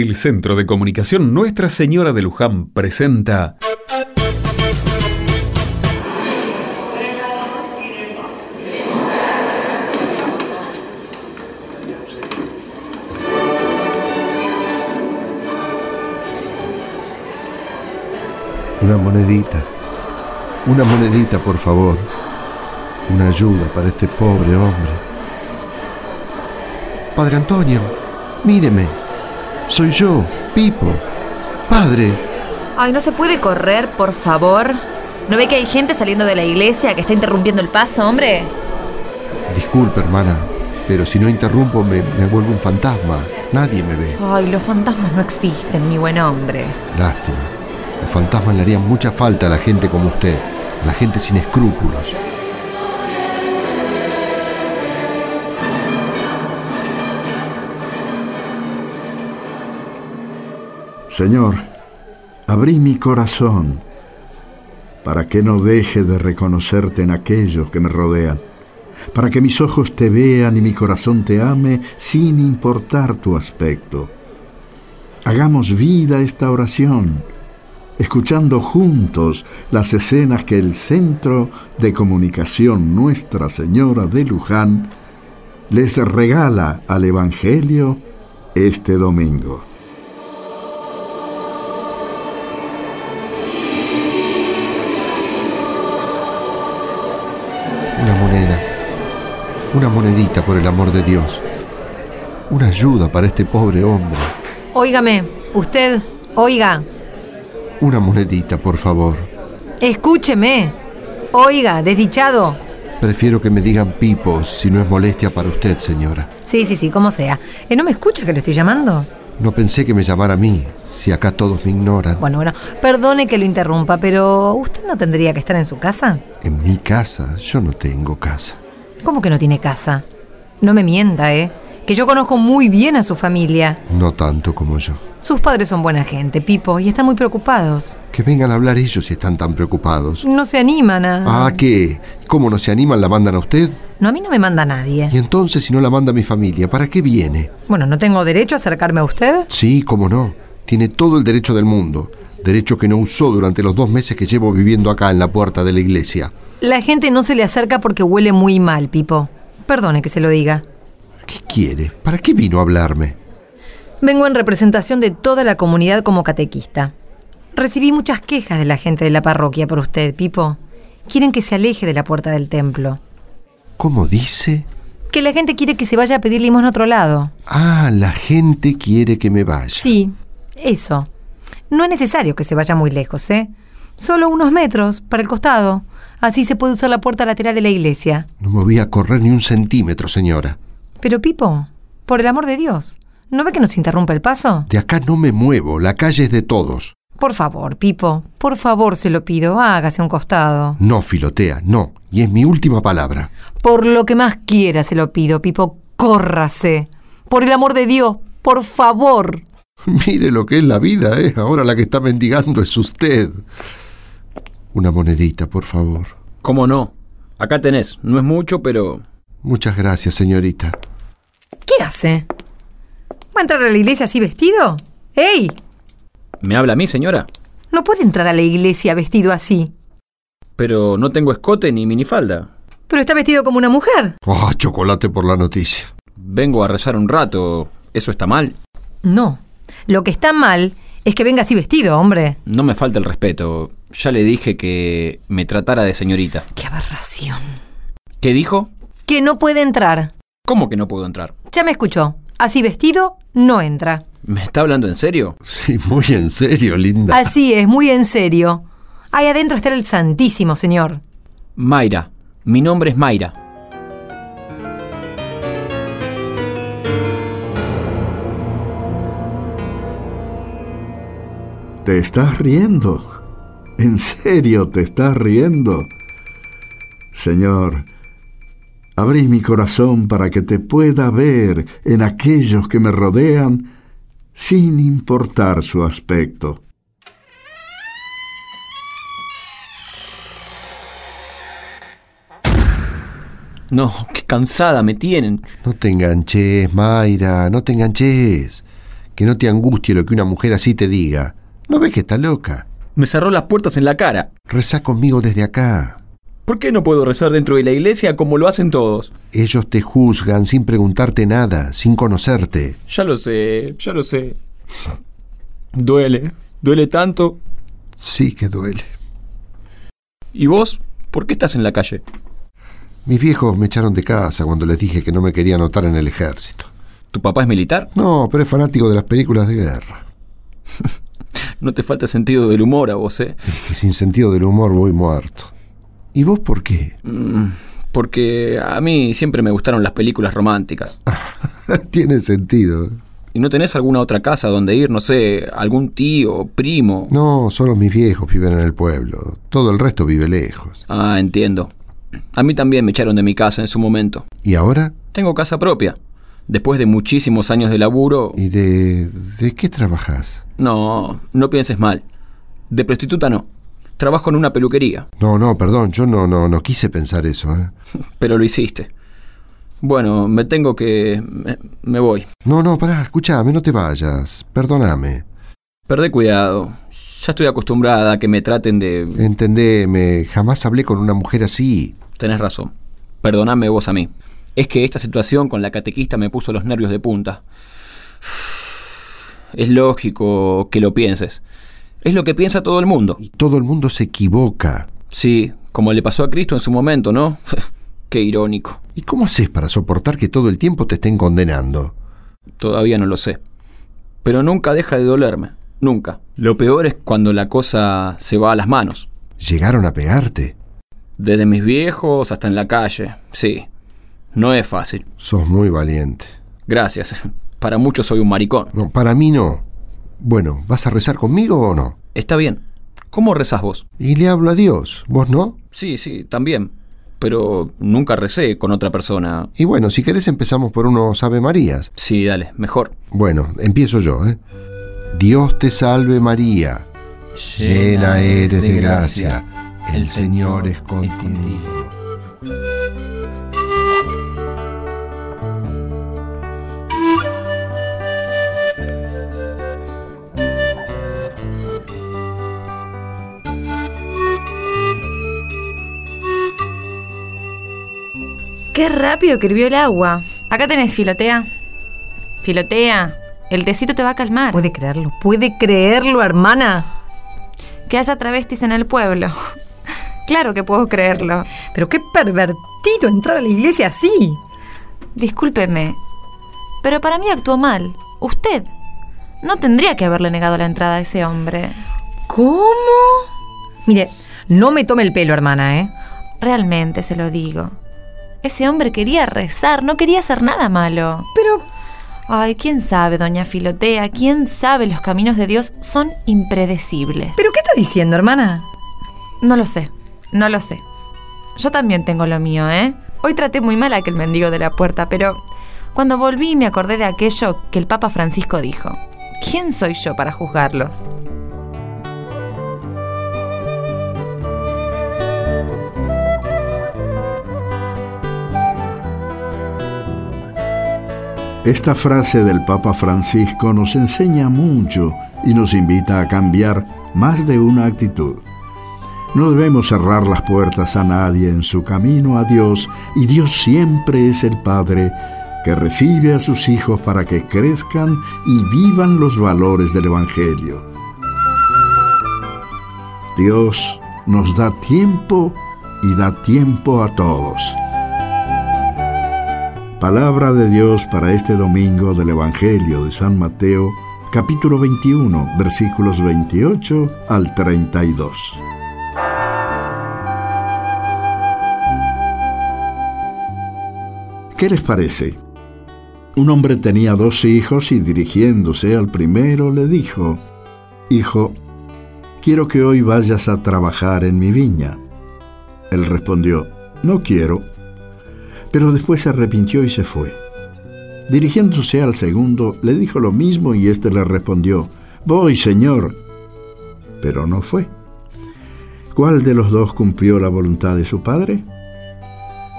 El Centro de Comunicación Nuestra Señora de Luján presenta Una monedita. Una monedita, por favor. Una ayuda para este pobre hombre. Padre Antonio, míreme. Soy yo, Pipo. Padre. Ay, no se puede correr, por favor. ¿No ve que hay gente saliendo de la iglesia que está interrumpiendo el paso, hombre? Disculpe, hermana, pero si no interrumpo me, me vuelvo un fantasma. Nadie me ve. Ay, los fantasmas no existen, mi buen hombre. Lástima. Los fantasmas le harían mucha falta a la gente como usted, a la gente sin escrúpulos. Señor, abrí mi corazón para que no deje de reconocerte en aquellos que me rodean, para que mis ojos te vean y mi corazón te ame sin importar tu aspecto. Hagamos vida esta oración, escuchando juntos las escenas que el Centro de Comunicación Nuestra Señora de Luján les regala al Evangelio este domingo. Una monedita, por el amor de Dios. Una ayuda para este pobre hombre. Óigame, usted, oiga, Una monedita, por favor. escúcheme. Oiga, desdichado. Prefiero que me digan Pipo si no es molestia para usted, señora. Sí, sí, sí, como sea. Eh, ¿No me escucha que le estoy llamando? No pensé que me llamara a mí, si acá todos me ignoran. Bueno, bueno, perdone que lo interrumpa, pero ¿usted no tendría que estar en su casa? En mi casa, yo no tengo casa. ¿Cómo que no tiene casa? No me mienta, ¿eh? Que yo conozco muy bien a su familia. No tanto como yo. Sus padres son buena gente, Pipo, y están muy preocupados. Que vengan a hablar ellos si están tan preocupados. No se animan a... Ah, ¿qué? ¿Cómo no se animan? ¿La mandan a usted? No, a mí no me manda nadie. Y entonces, si no la manda mi familia, ¿para qué viene? Bueno, ¿no tengo derecho a acercarme a usted? Sí, cómo no. Tiene todo el derecho del mundo. Derecho que no usó durante los dos meses que llevo viviendo acá en la puerta de la iglesia. La gente no se le acerca porque huele muy mal, Pipo. Perdone que se lo diga. ¿Qué quiere? ¿Para qué vino a hablarme? Vengo en representación de toda la comunidad como catequista. Recibí muchas quejas de la gente de la parroquia por usted, Pipo. Quieren que se aleje de la puerta del templo. ¿Cómo dice? Que la gente quiere que se vaya a pedir limosna a otro lado. Ah, la gente quiere que me vaya. Sí, eso. No es necesario que se vaya muy lejos, ¿eh? Solo unos metros para el costado. Así se puede usar la puerta lateral de la iglesia. No me voy a correr ni un centímetro, señora. Pero, Pipo, por el amor de Dios, ¿no ve que nos interrumpe el paso? De acá no me muevo, la calle es de todos. Por favor, Pipo, por favor se lo pido, hágase a un costado. No, filotea, no. Y es mi última palabra. Por lo que más quiera se lo pido, Pipo, córrase. Por el amor de Dios, por favor. Mire lo que es la vida, ¿eh? Ahora la que está mendigando es usted. Una monedita, por favor. ¿Cómo no? Acá tenés. No es mucho, pero... Muchas gracias, señorita. ¿Qué hace? ¿Va a entrar a la iglesia así vestido? ¡Ey! ¿Me habla a mí, señora? No puede entrar a la iglesia vestido así. Pero no tengo escote ni minifalda. Pero está vestido como una mujer. Ah, chocolate por la noticia. Vengo a rezar un rato. ¿Eso está mal? No. Lo que está mal es que venga así vestido, hombre. No me falta el respeto. Ya le dije que me tratara de señorita. ¡Qué aberración! ¿Qué dijo? Que no puede entrar. ¿Cómo que no puedo entrar? Ya me escuchó. Así vestido, no entra. ¿Me está hablando en serio? Sí, muy en serio, linda. Así es, muy en serio. Ahí adentro está el Santísimo, señor. Mayra. Mi nombre es Mayra. ¿Te estás riendo? ¿En serio te estás riendo? Señor, abrí mi corazón para que te pueda ver en aquellos que me rodean sin importar su aspecto. No, qué cansada me tienen. No te enganches, Mayra, no te enganches. Que no te angustie lo que una mujer así te diga. ¿No ves que está loca? Me cerró las puertas en la cara. Rezá conmigo desde acá. ¿Por qué no puedo rezar dentro de la iglesia como lo hacen todos? Ellos te juzgan sin preguntarte nada, sin conocerte. Ya lo sé, ya lo sé. Duele, duele tanto. Sí que duele. ¿Y vos? ¿Por qué estás en la calle? Mis viejos me echaron de casa cuando les dije que no me quería anotar en el ejército. ¿Tu papá es militar? No, pero es fanático de las películas de guerra. No te falta sentido del humor a vos, ¿eh? Sin sentido del humor voy muerto. ¿Y vos por qué? Mm, Porque a mí siempre me gustaron las películas románticas. Tiene sentido. ¿Y no tenés alguna otra casa donde ir? No sé, algún tío, primo. No, solo mis viejos viven en el pueblo. Todo el resto vive lejos. Ah, entiendo. A mí también me echaron de mi casa en su momento. ¿Y ahora? Tengo casa propia. Después de muchísimos años de laburo... ¿Y de, de qué trabajas? No, no pienses mal. De prostituta no. Trabajo en una peluquería. No, no, perdón, yo no, no, no quise pensar eso, ¿eh? Pero lo hiciste. Bueno, me tengo que... Me, me voy. No, no, pará, escúchame, no te vayas. Perdóname. Perdé cuidado. Ya estoy acostumbrada a que me traten de... Entendeme, jamás hablé con una mujer así. Tenés razón. Perdoname vos a mí. Es que esta situación con la catequista me puso los nervios de punta. Es lógico que lo pienses. Es lo que piensa todo el mundo. Y todo el mundo se equivoca. Sí, como le pasó a Cristo en su momento, ¿no? Qué irónico. ¿Y cómo haces para soportar que todo el tiempo te estén condenando? Todavía no lo sé. Pero nunca deja de dolerme. Nunca. Lo peor es cuando la cosa se va a las manos. ¿Llegaron a pegarte? Desde mis viejos hasta en la calle. Sí. No es fácil. Sos muy valiente. Gracias. Para muchos soy un maricón. No, para mí no. Bueno, ¿vas a rezar conmigo o no? Está bien. ¿Cómo rezás vos? Y le hablo a Dios, ¿vos no? Sí, sí, también. Pero nunca recé con otra persona. Y bueno, si querés empezamos por unos Ave Marías. Sí, dale, mejor. Bueno, empiezo yo, ¿eh? Dios te salve María, llena eres de gracia, el Señor es contigo. Qué rápido que hirvió el agua. Acá tenés filotea. Filotea, el tecito te va a calmar. ¿Puede creerlo? ¿Puede creerlo, hermana? Que haya travestis en el pueblo. Claro que puedo creerlo. Pero qué pervertido entrar a la iglesia así. Discúlpeme, pero para mí actuó mal. Usted no tendría que haberle negado la entrada a ese hombre. ¿Cómo? Mire, no me tome el pelo, hermana, ¿eh? Realmente se lo digo. Ese hombre quería rezar, no quería hacer nada malo. Pero Ay, quién sabe, doña Filotea, quién sabe, los caminos de Dios son impredecibles. ¿Pero qué está diciendo, hermana? No lo sé, no lo sé. Yo también tengo lo mío, ¿eh? Hoy traté muy mal a aquel mendigo de la puerta, pero cuando volví me acordé de aquello que el Papa Francisco dijo. ¿Quién soy yo para juzgarlos? Esta frase del Papa Francisco nos enseña mucho y nos invita a cambiar más de una actitud. No debemos cerrar las puertas a nadie en su camino a Dios y Dios siempre es el Padre que recibe a sus hijos para que crezcan y vivan los valores del Evangelio. Dios nos da tiempo y da tiempo a todos. Palabra de Dios para este domingo del Evangelio de San Mateo, capítulo 21, versículos 28 al 32. ¿Qué les parece? Un hombre tenía dos hijos y dirigiéndose al primero le dijo, Hijo, quiero que hoy vayas a trabajar en mi viña. Él respondió, No quiero. Pero después se arrepintió y se fue. Dirigiéndose al segundo, le dijo lo mismo y éste le respondió, Voy, señor. Pero no fue. ¿Cuál de los dos cumplió la voluntad de su padre?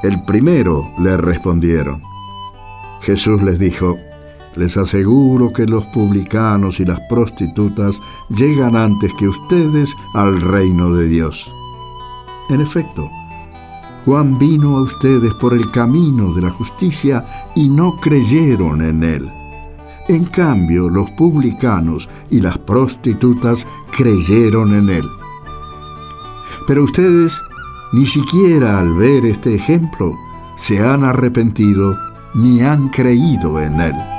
El primero, le respondieron. Jesús les dijo, Les aseguro que los publicanos y las prostitutas llegan antes que ustedes al reino de Dios. En efecto, Juan vino a ustedes por el camino de la justicia y no creyeron en él. En cambio, los publicanos y las prostitutas creyeron en él. Pero ustedes, ni siquiera al ver este ejemplo, se han arrepentido ni han creído en él.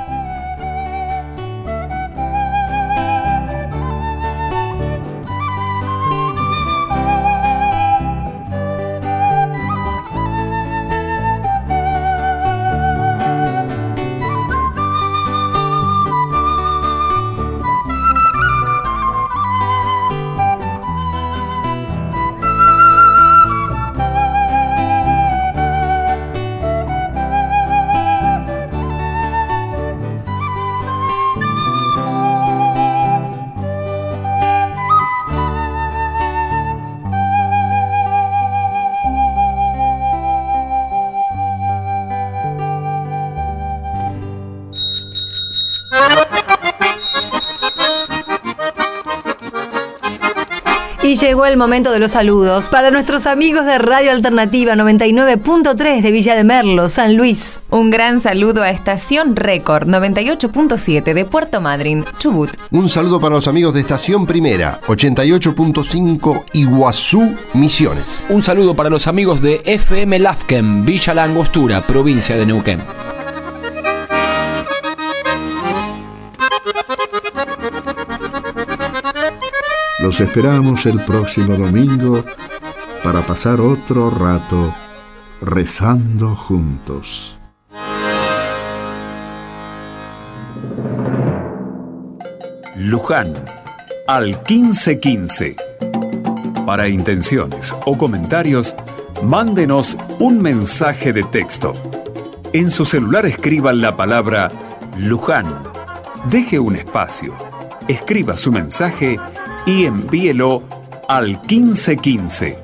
Y llegó el momento de los saludos para nuestros amigos de Radio Alternativa 99.3 de Villa de Merlo, San Luis. Un gran saludo a Estación Récord 98.7 de Puerto Madryn, Chubut. Un saludo para los amigos de Estación Primera 88.5 Iguazú, Misiones. Un saludo para los amigos de FM Lafken, Villa La Angostura, provincia de Neuquén. Los esperamos el próximo domingo para pasar otro rato rezando juntos. Luján, al 1515. Para intenciones o comentarios, mándenos un mensaje de texto. En su celular escriban la palabra Luján. Deje un espacio. Escriba su mensaje y envíelo al 1515